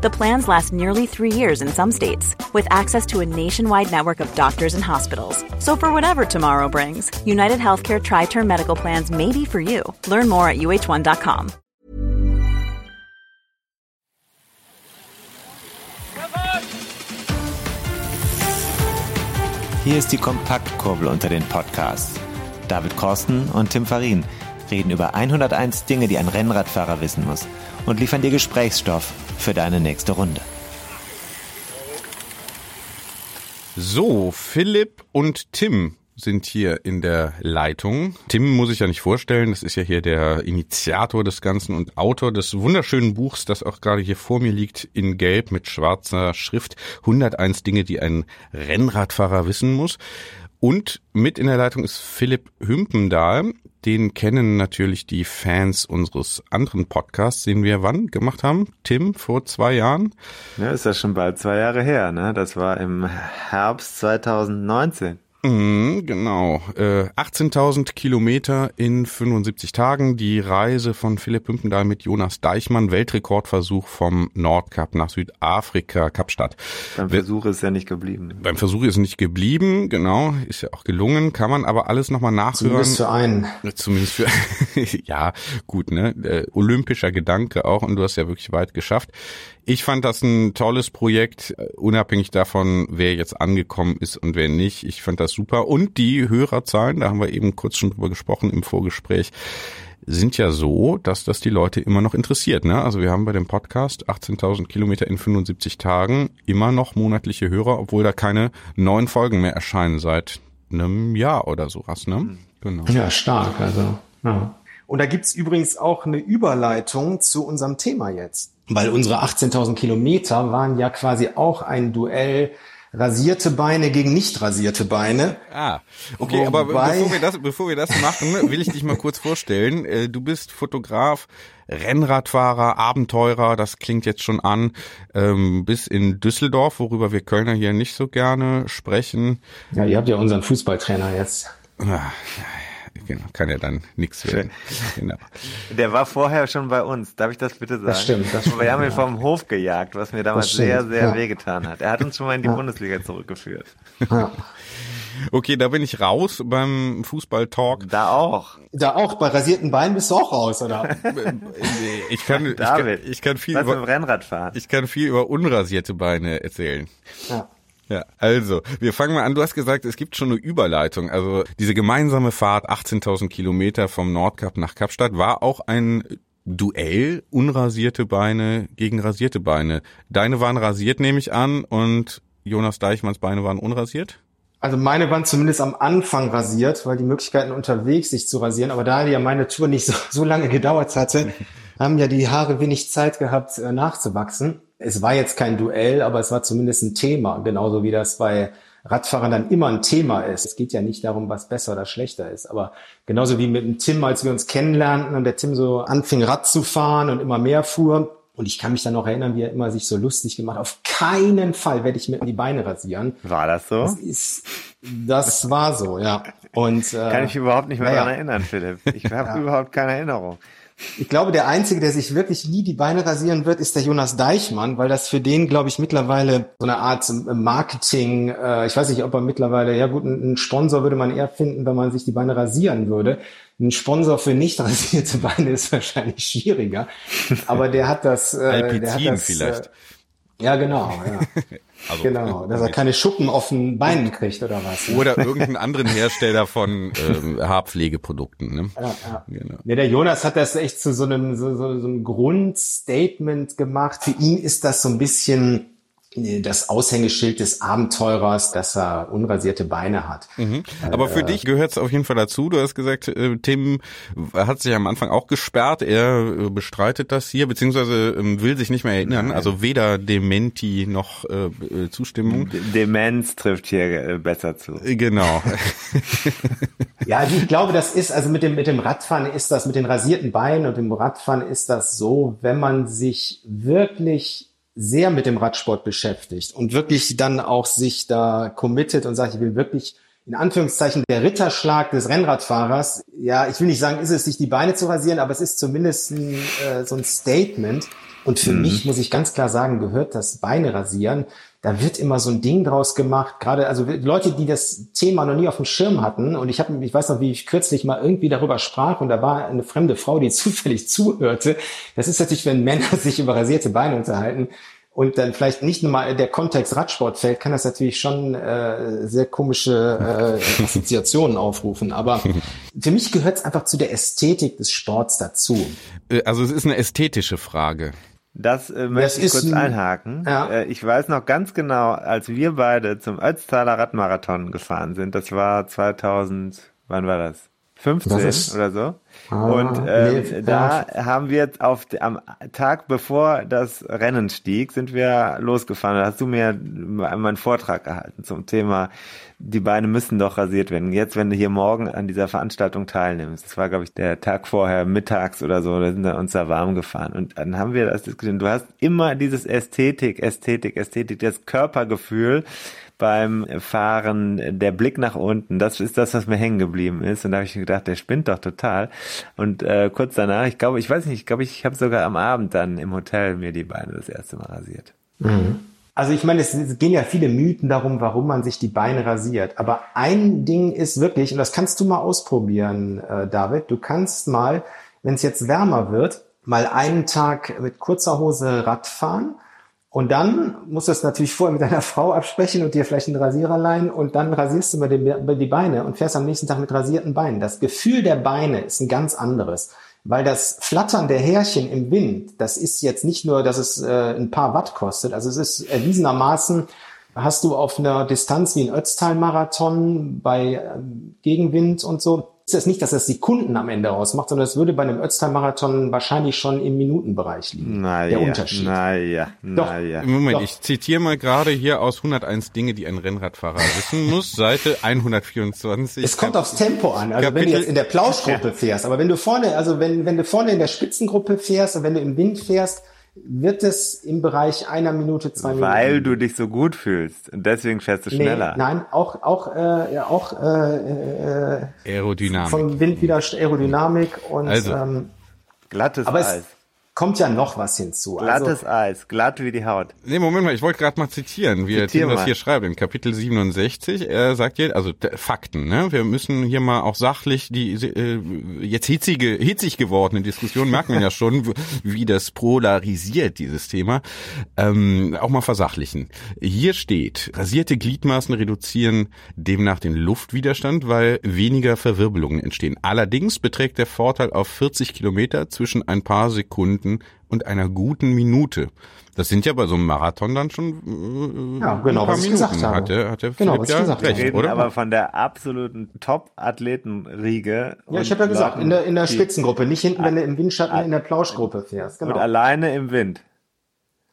The plans last nearly three years in some states, with access to a nationwide network of doctors and hospitals. So, for whatever tomorrow brings, United Healthcare Tri Term Medical Plans may be for you. Learn more at uh1.com. Hier ist die Kompaktkurbel unter den Podcasts. David Korsten und Tim Farin reden über 101 Dinge, die ein Rennradfahrer wissen muss und liefern dir Gesprächsstoff für deine nächste Runde. So, Philipp und Tim sind hier in der Leitung. Tim muss ich ja nicht vorstellen, das ist ja hier der Initiator des Ganzen und Autor des wunderschönen Buchs, das auch gerade hier vor mir liegt, in Gelb mit schwarzer Schrift. 101 Dinge, die ein Rennradfahrer wissen muss. Und mit in der Leitung ist Philipp Hümpendahl. Den kennen natürlich die Fans unseres anderen Podcasts, den wir wann gemacht haben? Tim, vor zwei Jahren? Ja, ist ja schon bald zwei Jahre her, ne? Das war im Herbst 2019. Mhm, genau. Äh, 18.000 Kilometer in 75 Tagen. Die Reise von Philipp Pümpendahl mit Jonas Deichmann. Weltrekordversuch vom Nordkap nach Südafrika, Kapstadt. Beim Versuch ist ja nicht geblieben. Beim Versuch ist nicht geblieben, genau. Ist ja auch gelungen. Kann man aber alles nochmal nachhören. Zumindest für einen. Zumindest für, ja, gut, ne. Äh, olympischer Gedanke auch. Und du hast ja wirklich weit geschafft. Ich fand das ein tolles Projekt, äh, unabhängig davon, wer jetzt angekommen ist und wer nicht. Ich fand das super. Und die Hörerzahlen, da haben wir eben kurz schon drüber gesprochen im Vorgespräch, sind ja so, dass das die Leute immer noch interessiert. Ne? Also wir haben bei dem Podcast 18.000 Kilometer in 75 Tagen immer noch monatliche Hörer, obwohl da keine neuen Folgen mehr erscheinen seit einem Jahr oder sowas. Ne? Genau. Ja, stark. Also ja. Und da gibt's übrigens auch eine Überleitung zu unserem Thema jetzt. Weil unsere 18.000 Kilometer waren ja quasi auch ein Duell rasierte Beine gegen nicht rasierte Beine. Ah, okay, Wobei, aber bevor wir, das, bevor wir das machen, will ich dich mal kurz vorstellen. Äh, du bist Fotograf, Rennradfahrer, Abenteurer, das klingt jetzt schon an, ähm, bis in Düsseldorf, worüber wir Kölner hier nicht so gerne sprechen. Ja, ihr habt ja unseren Fußballtrainer jetzt. Ah, genau, kann ja dann nichts werden. Genau. Der war vorher schon bei uns, darf ich das bitte sagen? Das stimmt. Das stimmt wir haben ihn vom Hof gejagt, was mir damals sehr, sehr ja. wehgetan hat. Er hat uns schon mal in die ja. Bundesliga zurückgeführt. Ja. Okay, da bin ich raus beim Fußball-Talk. Da auch. Da auch, bei rasierten Beinen bist du auch raus, oder? ich kann, David, ich kann, ich kann viel über, Rennradfahren. Ich kann viel über unrasierte Beine erzählen. Ja. Ja, also, wir fangen mal an. Du hast gesagt, es gibt schon eine Überleitung. Also diese gemeinsame Fahrt, 18.000 Kilometer vom Nordkap nach Kapstadt, war auch ein Duell, unrasierte Beine gegen rasierte Beine. Deine waren rasiert, nehme ich an, und Jonas Deichmanns Beine waren unrasiert? Also meine waren zumindest am Anfang rasiert, weil die Möglichkeiten unterwegs, sich zu rasieren, aber da ja meine Tour nicht so, so lange gedauert hatte, haben ja die Haare wenig Zeit gehabt, äh, nachzuwachsen es war jetzt kein Duell, aber es war zumindest ein Thema, genauso wie das bei Radfahrern dann immer ein Thema ist. Es geht ja nicht darum, was besser oder schlechter ist, aber genauso wie mit dem Tim, als wir uns kennenlernten und der Tim so anfing Rad zu fahren und immer mehr fuhr. Und ich kann mich dann noch erinnern, wie er immer sich so lustig gemacht hat. Auf keinen Fall werde ich mir die Beine rasieren. War das so? Das, ist, das war so, ja. Und äh, kann ich überhaupt nicht mehr ja. daran erinnern, Philipp. Ich habe ja. überhaupt keine Erinnerung. Ich glaube, der Einzige, der sich wirklich nie die Beine rasieren wird, ist der Jonas Deichmann, weil das für den, glaube ich, mittlerweile so eine Art Marketing, äh, ich weiß nicht, ob er mittlerweile, ja gut, einen Sponsor würde man eher finden, wenn man sich die Beine rasieren würde. Ein Sponsor für nicht rasierte Beine ist wahrscheinlich schwieriger. Aber der hat das. Äh, der hat das, vielleicht. Äh, ja, genau. Ja. Also, genau, dass er keine Schuppen auf den Beinen kriegt oder was. Ne? Oder irgendeinen anderen Hersteller von ähm, Haarpflegeprodukten. Ne? Ja, ja. Genau. Nee, der Jonas hat das echt zu so einem, so, so, so einem Grundstatement gemacht. Für ihn ist das so ein bisschen das Aushängeschild des Abenteurers, dass er unrasierte Beine hat. Mhm. Aber für äh, dich gehört es auf jeden Fall dazu. Du hast gesagt, äh, Tim hat sich am Anfang auch gesperrt. Er äh, bestreitet das hier, beziehungsweise ähm, will sich nicht mehr erinnern. Also weder Dementi noch äh, äh Zustimmung. Demenz trifft hier besser zu. Genau. Ja, also ich glaube, das ist, also mit dem, mit dem Radfahren ist das, mit den rasierten Beinen und dem Radfahren ist das so, wenn man sich wirklich sehr mit dem Radsport beschäftigt und wirklich dann auch sich da committet und sagt, ich will wirklich in Anführungszeichen der Ritterschlag des Rennradfahrers. Ja, ich will nicht sagen, ist es sich die Beine zu rasieren, aber es ist zumindest ein, äh, so ein Statement. Und für mhm. mich muss ich ganz klar sagen, gehört das Beine rasieren. Da wird immer so ein Ding draus gemacht. Gerade also Leute, die das Thema noch nie auf dem Schirm hatten. Und ich habe, ich weiß noch, wie ich kürzlich mal irgendwie darüber sprach und da war eine fremde Frau, die zufällig zuhörte. Das ist natürlich, wenn Männer sich über rasierte Beine unterhalten und dann vielleicht nicht nur mal der Kontext Radsport fällt, kann das natürlich schon äh, sehr komische äh, Assoziationen aufrufen. Aber für mich gehört es einfach zu der Ästhetik des Sports dazu. Äh, also es ist eine ästhetische Frage. Das äh, möchte das ich kurz ein, einhaken. Ja. Äh, ich weiß noch ganz genau, als wir beide zum Ötztaler Radmarathon gefahren sind, das war 2000, wann war das? 15 oder so. Ah, und ähm, nee, da ja. haben wir auf am Tag bevor das Rennen stieg, sind wir losgefahren. Da hast du mir meinen Vortrag gehalten zum Thema, die Beine müssen doch rasiert werden. Jetzt, wenn du hier morgen an dieser Veranstaltung teilnimmst, das war glaube ich der Tag vorher mittags oder so, da sind wir uns da warm gefahren und dann haben wir das diskutiert. Du hast immer dieses Ästhetik, Ästhetik, Ästhetik, das Körpergefühl beim Fahren, der Blick nach unten, das ist das, was mir hängen geblieben ist. Und da habe ich gedacht, der spinnt doch total. Und äh, kurz danach, ich glaube, ich weiß nicht, ich glaube, ich habe sogar am Abend dann im Hotel mir die Beine das erste Mal rasiert. Mhm. Also ich meine, es gehen ja viele Mythen darum, warum man sich die Beine rasiert. Aber ein Ding ist wirklich, und das kannst du mal ausprobieren, äh, David, du kannst mal, wenn es jetzt wärmer wird, mal einen Tag mit kurzer Hose Radfahren und dann musst du es natürlich vorher mit deiner Frau absprechen und dir vielleicht einen Rasierer leihen und dann rasierst du mal die, Beine und fährst am nächsten Tag mit rasierten Beinen. Das Gefühl der Beine ist ein ganz anderes, weil das Flattern der Härchen im Wind, das ist jetzt nicht nur, dass es äh, ein paar Watt kostet, also es ist erwiesenermaßen hast du auf einer Distanz wie ein Ötztal-Marathon bei äh, Gegenwind und so ist es nicht, dass das Sekunden am Ende ausmacht, sondern es würde bei einem Ötztal-Marathon wahrscheinlich schon im Minutenbereich liegen. Naja, der Unterschied. Naja, naja. Moment, Doch. ich zitiere mal gerade hier aus 101 Dinge, die ein Rennradfahrer wissen muss, Seite 124. Es kommt aufs Tempo an. Also Kapitel, wenn du jetzt in der Plauschgruppe fährst, aber wenn du vorne, also wenn, wenn du vorne in der Spitzengruppe fährst und wenn du im Wind fährst, wird es im Bereich einer Minute, zwei Minuten. Weil du dich so gut fühlst und deswegen fährst du schneller. Nee, nein, auch auch äh, auch äh, äh, Aerodynamik. Vom Wind wieder Aerodynamik und also, ähm, glattes aber Eis. Es, kommt ja noch was hinzu. Glattes also, Eis, glatt wie die Haut. Nee, Moment mal, ich wollte gerade mal zitieren, wie Zitier Tim das hier schreibt, in Kapitel 67, er sagt hier, also Fakten, ne? Wir müssen hier mal auch sachlich die äh, jetzt hitzige, hitzig gewordene Diskussion, merken wir ja schon, wie das polarisiert, dieses Thema, ähm, auch mal versachlichen. Hier steht, rasierte Gliedmaßen reduzieren demnach den Luftwiderstand, weil weniger Verwirbelungen entstehen. Allerdings beträgt der Vorteil auf 40 Kilometer zwischen ein paar Sekunden Sekunden und einer guten Minute. Das sind ja bei so einem Marathon dann schon äh, ja, genau, was ich gesagt habe. Hat der, hat der genau, was ja gesagt recht, reden oder? aber von der absoluten Top-Athletenriege. Ja, ich habe ja gesagt, Leuten, in der, in der Spitzengruppe, nicht hinten, wenn du im Windschatten in der Plauschgruppe fährst. Genau. Und alleine im Wind.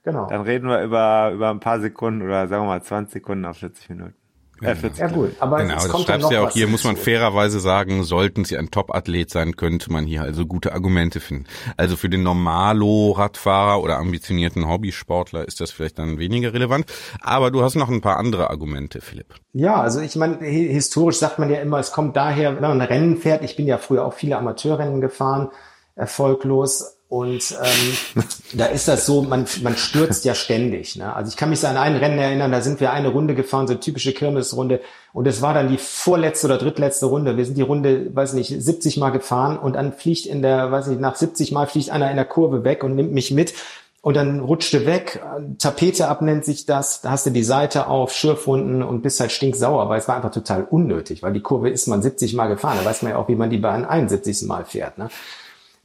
Genau. Dann reden wir über, über ein paar Sekunden oder sagen wir mal 20 Sekunden auf 40 Minuten. Ja, ja gut, aber genau, es kommt das schreibst ja auch hier, muss man fairerweise sagen, sollten sie ein Top-Athlet sein, könnte man hier also gute Argumente finden. Also für den Normalo-Radfahrer oder ambitionierten Hobbysportler ist das vielleicht dann weniger relevant. Aber du hast noch ein paar andere Argumente, Philipp. Ja, also ich meine, historisch sagt man ja immer, es kommt daher, wenn man ein Rennen fährt, ich bin ja früher auch viele Amateurrennen gefahren, erfolglos, und ähm, da ist das so, man, man stürzt ja ständig. Ne? Also ich kann mich an ein Rennen erinnern, da sind wir eine Runde gefahren, so eine typische Kirmesrunde. Und es war dann die vorletzte oder drittletzte Runde. Wir sind die Runde, weiß nicht, 70 Mal gefahren und dann fliegt in der, weiß nicht, nach 70 Mal fliegt einer in der Kurve weg und nimmt mich mit. Und dann rutschte weg, Tapete ab nennt sich das, da hast du die Seite auf, Schürfwunden und bist halt stinksauer, weil es war einfach total unnötig, weil die Kurve ist man 70 Mal gefahren, da weiß man ja auch, wie man die einem 71. Mal fährt. Ne?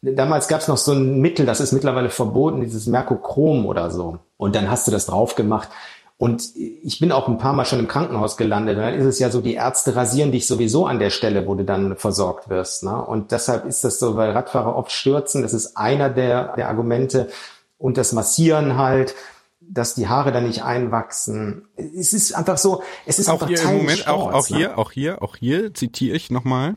Damals gab es noch so ein Mittel, das ist mittlerweile verboten, dieses Merkochrom oder so. Und dann hast du das drauf gemacht. Und ich bin auch ein paar Mal schon im Krankenhaus gelandet. Und dann ist es ja so, die Ärzte rasieren dich sowieso an der Stelle, wo du dann versorgt wirst. Ne? Und deshalb ist das so, weil Radfahrer oft stürzen. Das ist einer der, der Argumente. Und das Massieren halt, dass die Haare dann nicht einwachsen. es ist einfach so, es ist auch einfach hier Teil im Moment, Sports, auch, auch ne? hier, auch hier, auch hier zitiere ich nochmal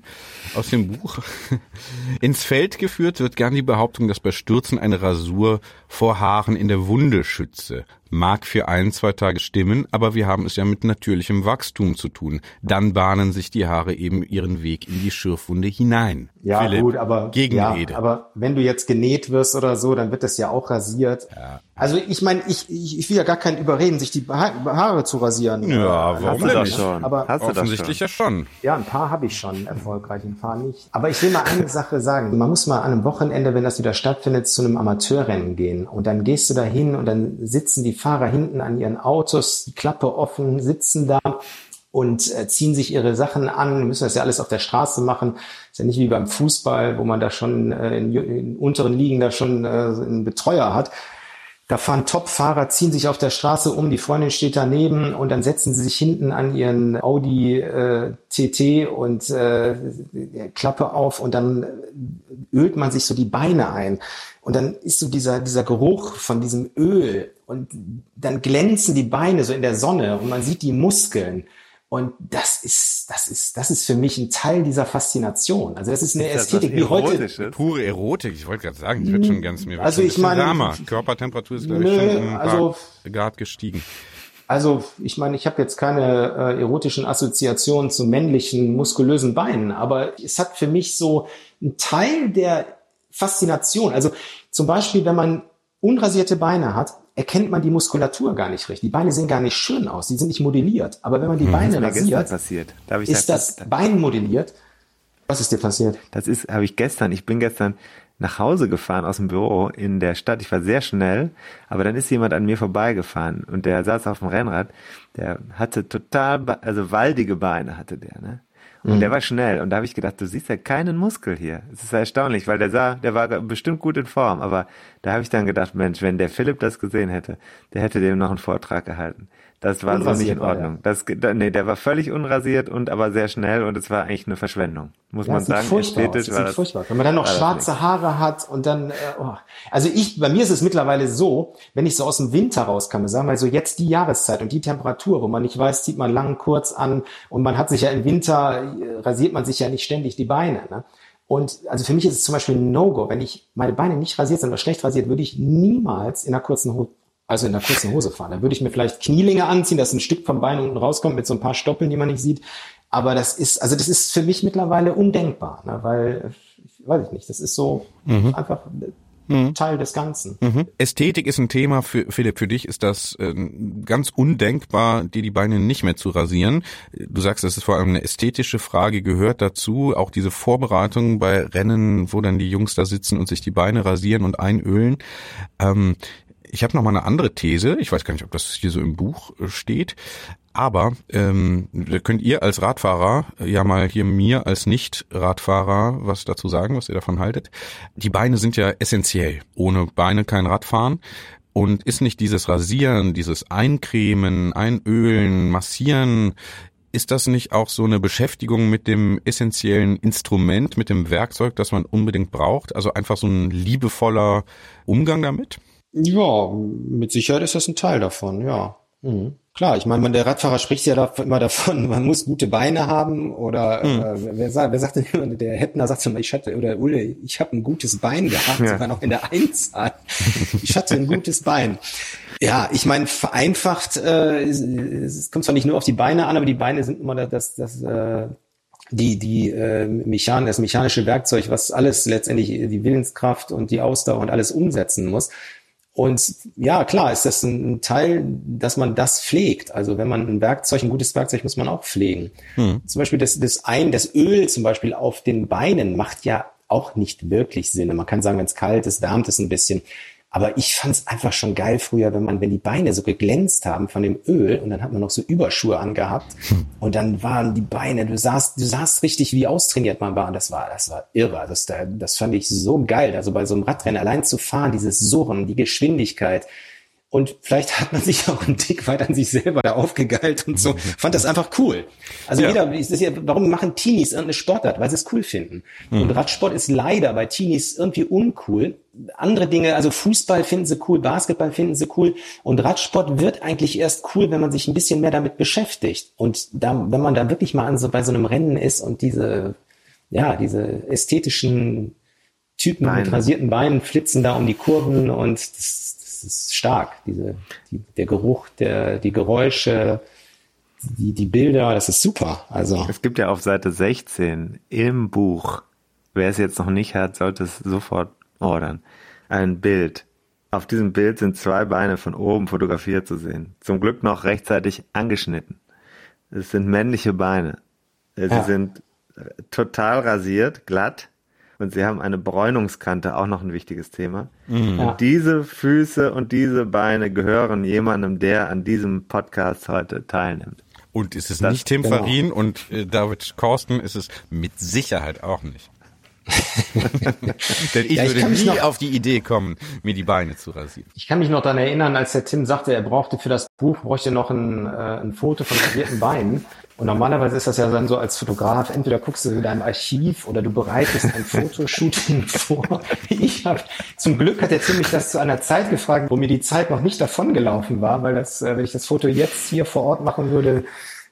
aus dem Buch. Ins Feld geführt wird gern die Behauptung, dass bei Stürzen eine Rasur vor Haaren in der Wunde schütze. Mag für ein, zwei Tage stimmen, aber wir haben es ja mit natürlichem Wachstum zu tun. Dann bahnen sich die Haare eben ihren Weg in die Schürfwunde hinein. Ja, Philipp, gut, aber, Gegenrede. ja, aber wenn du jetzt genäht wirst oder so, dann wird das ja auch rasiert. Ja. Also ich meine, ich, ich, ich will ja gar keinen überreden, sich die Ha- Haare zu rasieren. Ja, warum Hast du denn nicht? schon. Aber Hast Offensichtlich schon. ja schon. Ja, ein paar habe ich schon erfolgreich, ein paar nicht. Aber ich will mal eine Sache sagen. Man muss mal an einem Wochenende, wenn das wieder stattfindet, zu einem Amateurrennen gehen. Und dann gehst du da hin und dann sitzen die Fahrer hinten an ihren Autos, die Klappe offen, sitzen da und äh, ziehen sich ihre Sachen an, müssen das ja alles auf der Straße machen. Ist ja nicht wie beim Fußball, wo man da schon äh, in, in unteren Ligen da schon äh, einen Betreuer hat. Da fahren Top-Fahrer, ziehen sich auf der Straße um, die Freundin steht daneben und dann setzen sie sich hinten an ihren Audi äh, TT und äh, Klappe auf und dann ölt man sich so die Beine ein. Und dann ist so dieser, dieser Geruch von diesem Öl und dann glänzen die Beine so in der Sonne und man sieht die Muskeln. Und das ist, das ist, das ist für mich ein Teil dieser Faszination. Also das ist eine Ist Ästhetik, wie heute? Pure Erotik, ich wollte gerade sagen, ich wird schon ganz mir Also ich meine- wärmer. Körpertemperatur ist glaube ich schon um ein paar also- Grad gestiegen. Also ich meine, ich habe jetzt keine äh, erotischen Assoziationen zu männlichen, muskulösen Beinen, aber es hat für mich so einen Teil der Faszination. Also zum Beispiel, wenn man unrasierte Beine hat, erkennt man die Muskulatur gar nicht richtig. Die Beine sehen gar nicht schön aus, die sind nicht modelliert. Aber wenn man die Beine mir gestern rasiert, ist das Bein modelliert. Was ist dir passiert? Das ist, habe ich gestern. Ich bin gestern nach Hause gefahren aus dem Büro in der Stadt. Ich war sehr schnell, aber dann ist jemand an mir vorbeigefahren und der saß auf dem Rennrad. Der hatte total, also waldige Beine hatte der, ne? Und der war schnell und da habe ich gedacht, du siehst ja keinen Muskel hier. Es ist ja erstaunlich, weil der sah, der war bestimmt gut in Form, aber da habe ich dann gedacht, Mensch, wenn der Philipp das gesehen hätte, der hätte dem noch einen Vortrag gehalten. Das war so nicht Unrasiert in Ordnung. Das, da- nee, der war völlig unrasiert und aber sehr schnell und es war eigentlich eine Verschwendung. Muss Ja, man sagen, furchtbar aus. ästhetisch sieht das. furchtbar. Wenn man dann noch schwarze Haare hat und dann, äh, oh. also ich, bei mir ist es mittlerweile so, wenn ich so aus dem Winter rauskomme, sagen wir so jetzt die Jahreszeit und die Temperatur, wo man nicht weiß, zieht man lang, kurz an und man hat sich ja im Winter, äh, rasiert man sich ja nicht ständig die Beine. Ne? Und also für mich ist es zum Beispiel ein No-Go. Wenn ich meine Beine nicht rasiert sind oder schlecht rasiert, würde ich niemals in einer kurzen Hose, also in einer kurzen Hose fahren. Da würde ich mir vielleicht Knielinge anziehen, dass ein Stück vom Bein unten rauskommt mit so ein paar Stoppeln, die man nicht sieht. Aber das ist, also das ist für mich mittlerweile undenkbar, ne? weil, ich weiß ich nicht, das ist so einfach Teil des Ganzen. Mhm. Ästhetik ist ein Thema für Philipp. Für dich ist das äh, ganz undenkbar, dir die Beine nicht mehr zu rasieren. Du sagst, das ist vor allem eine ästhetische Frage, gehört dazu. Auch diese Vorbereitung bei Rennen, wo dann die Jungs da sitzen und sich die Beine rasieren und einölen. Ähm, ich habe noch mal eine andere These. Ich weiß gar nicht, ob das hier so im Buch äh, steht. Aber ähm, könnt ihr als Radfahrer äh, ja mal hier mir als Nicht-Radfahrer was dazu sagen, was ihr davon haltet. Die Beine sind ja essentiell. Ohne Beine kein Radfahren. Und ist nicht dieses Rasieren, dieses Eincremen, Einölen, Massieren, ist das nicht auch so eine Beschäftigung mit dem essentiellen Instrument, mit dem Werkzeug, das man unbedingt braucht? Also einfach so ein liebevoller Umgang damit? Ja, mit Sicherheit ist das ein Teil davon, ja. Mhm. Klar, ich meine, der Radfahrer spricht ja da, immer davon, man muss gute Beine haben oder äh, wer, sagt, wer sagt denn immer, der Hettner sagt immer, ich hatte, oder Ulle, ich habe ein gutes Bein gehabt, Ja. sogar noch in der Einzahl. Ich hatte ein gutes Bein. Ja, ich meine, vereinfacht, äh, es, es kommt zwar nicht nur auf die Beine an, aber die Beine sind immer das, das, äh, die, die äh, Mechan das mechanische Werkzeug, was alles letztendlich die Willenskraft und die Ausdauer und alles umsetzen muss. Und ja, klar, ist das ein Teil, dass man das pflegt. Also wenn man ein Werkzeug, ein gutes Werkzeug muss man auch pflegen. Zum Beispiel das, das ein, das Öl zum Beispiel auf den Beinen macht ja auch nicht wirklich Sinn. Man kann sagen, wenn es kalt ist, wärmt es ein bisschen. Aber ich fand es einfach schon geil früher, wenn man, wenn die Beine so geglänzt haben von dem Öl und dann hat man noch so Überschuhe angehabt und dann waren die Beine, du sahst, du sahst richtig, wie austrainiert man war. Und das war, das war irre. Das, das fand ich so geil. Also bei so einem Radrennen allein zu fahren, dieses Surren, die Geschwindigkeit Und vielleicht hat man sich auch ein Tick weit an sich selber da aufgegeilt und so. Fand das einfach cool. Also ja. jeder, ist ja, warum machen Teenies irgendeine Sportart? Weil sie es cool finden. Mhm. Und Radsport ist leider bei Teenies irgendwie uncool. Andere Dinge, also Fußball finden sie cool, Basketball finden sie cool. Und Radsport wird eigentlich erst cool, wenn man sich ein bisschen mehr damit beschäftigt. Und da, wenn man da wirklich mal an so, bei so einem Rennen ist und diese, ja, diese ästhetischen Typen Beine. mit rasierten Beinen flitzen da um die Kurven und das, ist stark. Diese, die, der Geruch, der, die Geräusche, die, die Bilder, das ist super. Also. Es gibt ja auf Seite 16 im Buch, wer es jetzt noch nicht hat, sollte es sofort ordern, ein Bild. Auf diesem Bild sind zwei Beine von oben fotografiert zu sehen. Zum Glück noch rechtzeitig angeschnitten. Es sind männliche Beine. Sie ja. sind total rasiert, glatt und sie haben eine Bräunungskante, auch noch ein wichtiges Thema. Mhm. Und diese Füße und diese Beine gehören jemandem, der an diesem Podcast heute teilnimmt. Und ist es das, nicht Tim genau. Farin und äh, David Korsten ist es mit Sicherheit auch nicht. Denn ich, ja, ich würde nie noch, auf die Idee kommen, mir die Beine zu rasieren. Ich kann mich noch daran erinnern, als der Tim sagte, er brauchte für das Buch, bräuchte noch ein, äh, ein Foto von rasierten Beinen. Und normalerweise ist das ja dann so als Fotograf, entweder guckst du in deinem Archiv oder du bereitest ein Fotoshooting vor. Ich habe zum Glück hat der Tim mich das zu einer Zeit gefragt, wo mir die Zeit noch nicht davongelaufen war, weil das, äh, wenn ich das Foto jetzt hier vor Ort machen würde,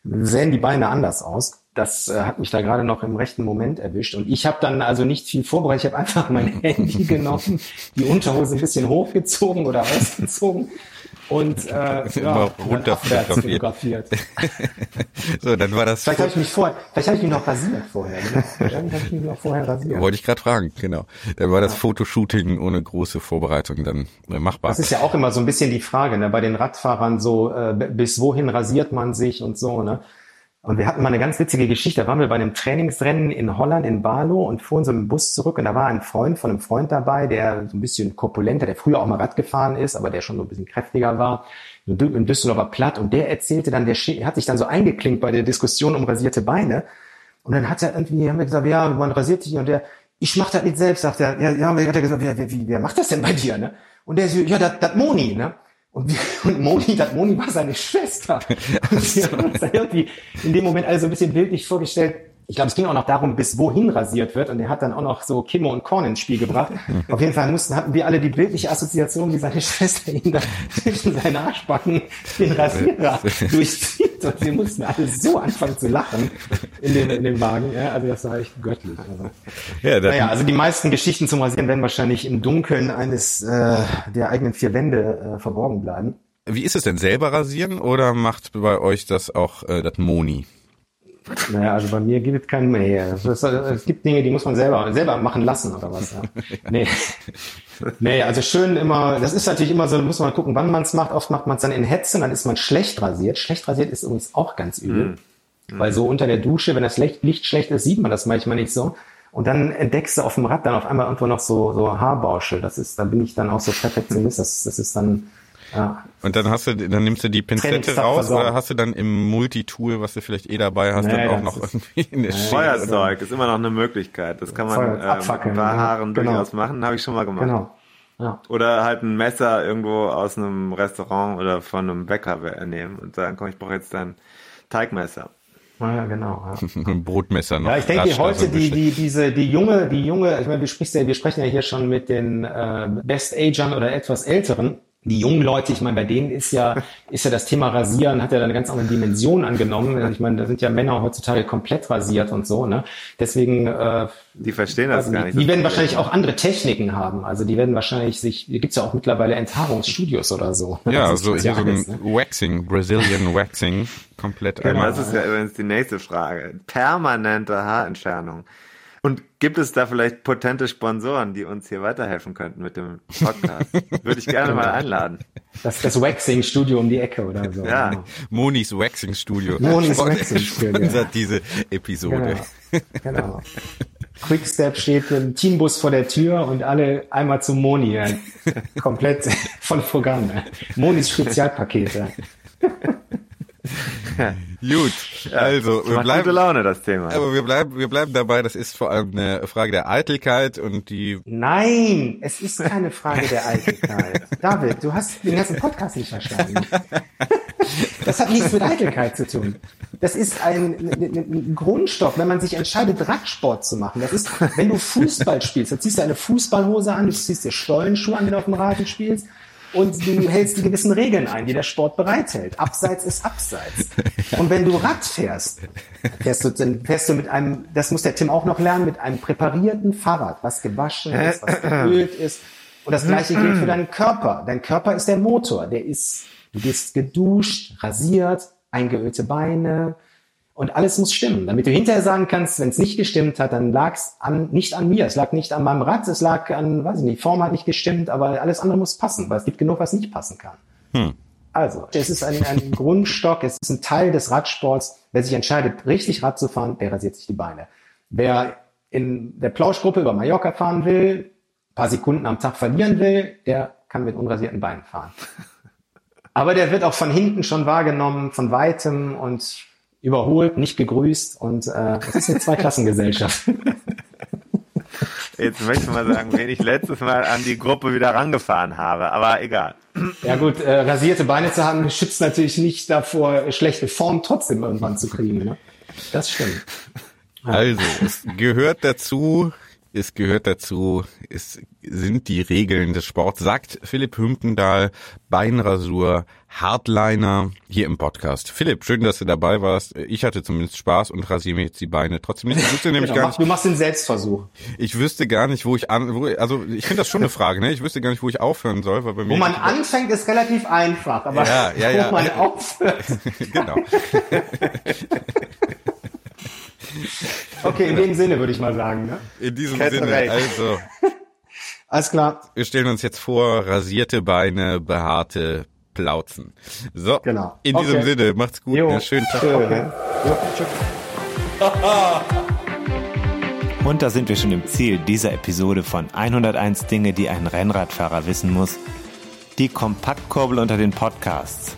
sähen die Beine anders aus das äh, hat mich da gerade noch im rechten Moment erwischt. Und ich habe dann also nicht viel vorbereitet. Ich habe einfach mein Handy genommen, die Unterhose ein bisschen hochgezogen oder ausgezogen und äh, ja, runter fotografiert. so, dann war das. Vielleicht habe ich mich vorher, vielleicht habe ich mich noch rasiert vorher. Ne? Vielleicht habe ich mich noch vorher rasiert. Wollte ich gerade fragen, genau. Dann war das ja. Fotoshooting ohne große Vorbereitung dann äh, machbar. Das ist ja auch immer so ein bisschen die Frage, ne? Bei den Radfahrern so, äh, bis wohin rasiert man sich und so, ne? Und wir hatten mal eine ganz witzige Geschichte. Da waren wir bei einem Trainingsrennen in Holland, in Barlo und fuhren so mit Bus zurück. Und da war ein Freund von einem Freund dabei, der so ein bisschen korpulenter, der früher auch mal Rad gefahren ist, aber der schon so ein bisschen kräftiger war. Im Düsseldorfer Platt. Und der erzählte dann, der hat sich dann so eingeklinkt bei der Diskussion um rasierte Beine. Und dann hat er irgendwie, haben wir gesagt, ja, man rasiert sich. Und der, ich mach das nicht selbst, sagt er. Ja, ja, hat er gesagt, wer, wer, wer macht das denn bei dir, ne? Und der so, ja, das Moni, ne? Und, wir, und Moni, das Moni war seine Schwester. Und wir haben uns da irgendwie in dem Moment also ein bisschen bildlich vorgestellt, ich glaube, es ging auch noch darum, bis wohin rasiert wird. Und er hat dann auch noch so Kimme und Korn ins Spiel gebracht. Auf jeden Fall mussten, hatten wir alle die bildliche Assoziation, wie seine Schwester ihn da zwischen seinen Arschbacken den Rasierer durchzieht. Und wir mussten alle so anfangen zu lachen in dem, in dem Wagen. Ja, also das war echt göttlich. Also, ja, naja, also die meisten Geschichten zum Rasieren werden wahrscheinlich im Dunkeln eines äh, der eigenen vier Wände äh, verborgen bleiben. Wie ist es denn selber rasieren oder macht bei euch das auch äh, das Moni? Naja, also bei mir gibt es keinen mehr. Es, es, gibt Dinge, die muss man selber, selber machen lassen oder was. Ja. Nee. nee, also schön immer, das ist natürlich immer so, muss man gucken, wann man es macht. Oft macht man es dann in Hetze, dann ist man schlecht rasiert. Schlecht rasiert ist übrigens auch ganz übel. Mhm. Weil so unter der Dusche, wenn das Licht schlecht ist, sieht man das manchmal nicht so. Und dann entdeckst du auf dem Rad dann auf einmal irgendwo noch so, so Haarbauschel. Das ist, da bin ich dann auch so Perfektionist. Das, das ist dann, ja. Und dann hast du, dann nimmst du die Pinzette raus oder hast du dann im Multitool, was du vielleicht eh dabei hast, nee, dann auch noch irgendwie in der Feuerzeug ist immer noch eine Möglichkeit. Das kann man äh, mit ein paar Haaren genau. durchaus machen, habe ich schon mal gemacht. Genau. Ja. Oder halt ein Messer irgendwo aus einem Restaurant oder von einem Bäcker nehmen und sagen, komm, ich brauche jetzt dein Teigmesser. Ja, genau. Ja. Ein Brotmesser noch. Ja, ich denke heute die, die, diese, die junge, die junge, ich meine, wir, ja, wir sprechen ja hier schon mit den äh, Best-Agern oder etwas Älteren die jungen Leute, ich meine, bei denen ist ja, ist ja das Thema Rasieren, hat ja eine ganz andere Dimension angenommen. Ich meine, da sind ja Männer heutzutage komplett rasiert und so, ne? Deswegen, äh, die verstehen das also gar nicht. Die werden wahrscheinlich auch andere Techniken haben. Also die werden wahrscheinlich sich, gibt's ja auch mittlerweile Enthaarungsstudios oder so. Ja, also hier so ein ne? Waxing, Brazilian Waxing, komplett genau. Das ist ja übrigens die nächste Frage. Permanente Haarentfernung. Und gibt es da vielleicht potente Sponsoren, die uns hier weiterhelfen könnten mit dem Podcast? Würde ich gerne mal einladen. Das, das Waxing-Studio um die Ecke oder so. Ja. Monis Waxing-Studio. Monis Waxing-Studio. Sponsert diese Episode. Genau. genau. Quickstep steht im Teambus vor der Tür und alle einmal zum Moni. Ja. Komplett von Programm. Monis Spezialpakete. Gut, also wir bleiben gute Laune das Thema. Aber wir bleiben wir bleiben dabei, das ist vor allem eine Frage der Eitelkeit und die Nein, es ist keine Frage der Eitelkeit. David, du hast den ganzen Podcast nicht verstanden. Das hat nichts mit Eitelkeit zu tun. Das ist ein, ein, Grundstock, wenn man sich entscheidet, Radsport zu machen. Das ist, wenn du Fußball spielst, dann ziehst du eine Fußballhose an, du ziehst dir Stollenschuhe an, wenn du auf dem Rasen spielst und du hältst die gewissen Regeln ein, die der Sport bereithält. Abseits ist Abseits. Und wenn du Rad fährst, fährst du, dann fährst du mit einem, das muss der Tim auch noch lernen, mit einem präparierten Fahrrad, was gewaschen ist, was geölt ist. Und das gleiche gilt für deinen Körper. Dein Körper ist der Motor, der ist, du bist geduscht, rasiert, eingeölte Beine, und alles muss stimmen, damit du hinterher sagen kannst, wenn es nicht gestimmt hat, dann lag es an, nicht an mir, es lag nicht an meinem Rad, es lag an, weiß ich nicht, die Form hat nicht gestimmt, aber alles andere muss passen, weil es gibt genug, was nicht passen kann. Hm. Also, es ist ein, ein Grundstock, es ist ein Teil des Radsports. Wer sich entscheidet, richtig Rad zu fahren, der rasiert sich die Beine. Wer in der Plauschgruppe über Mallorca fahren will, paar Sekunden am Tag verlieren will, der kann mit unrasierten Beinen fahren. Aber der wird auch von hinten schon wahrgenommen, von weitem und überholt, nicht gegrüßt und äh, es ist eine Zweiklassengesellschaft. Jetzt möchte ich mal sagen, wen ich letztes Mal an die Gruppe wieder rangefahren habe, aber egal. Ja gut, äh, rasierte Beine zu haben, schützt natürlich nicht davor, schlechte Form trotzdem irgendwann zu kriegen. Ne? Das stimmt. Also, es gehört dazu, es gehört dazu, es sind die Regeln des Sports, sagt Philipp Hümpendahl, Beinrasur, Hardliner hier im Podcast. Philipp, schön, dass du dabei warst. Ich hatte zumindest Spaß und rasiere mir jetzt die Beine trotzdem nicht. Ich wüsste nämlich genau, gar nicht, du machst den Selbstversuch. Ich wüsste gar nicht, wo ich an, wo, also ich finde das schon eine Frage, ne? Ich wüsste gar nicht, wo ich aufhören soll, weil bei mir. Wo man anfängt, ist relativ einfach, aber ja, ja, ja. wo man aufhört. genau. Okay, in dem Sinne würde ich mal sagen. Ne? In diesem Kette Sinne, recht. also. Alles klar. Wir stellen uns jetzt vor, rasierte Beine, behaarte Plauzen. So, genau. in okay. diesem Sinne, macht's gut, jo. einen schönen Tag. Okay. Und da sind wir schon im Ziel dieser Episode von 101 Dinge, die ein Rennradfahrer wissen muss. Die Kompaktkurbel unter den Podcasts.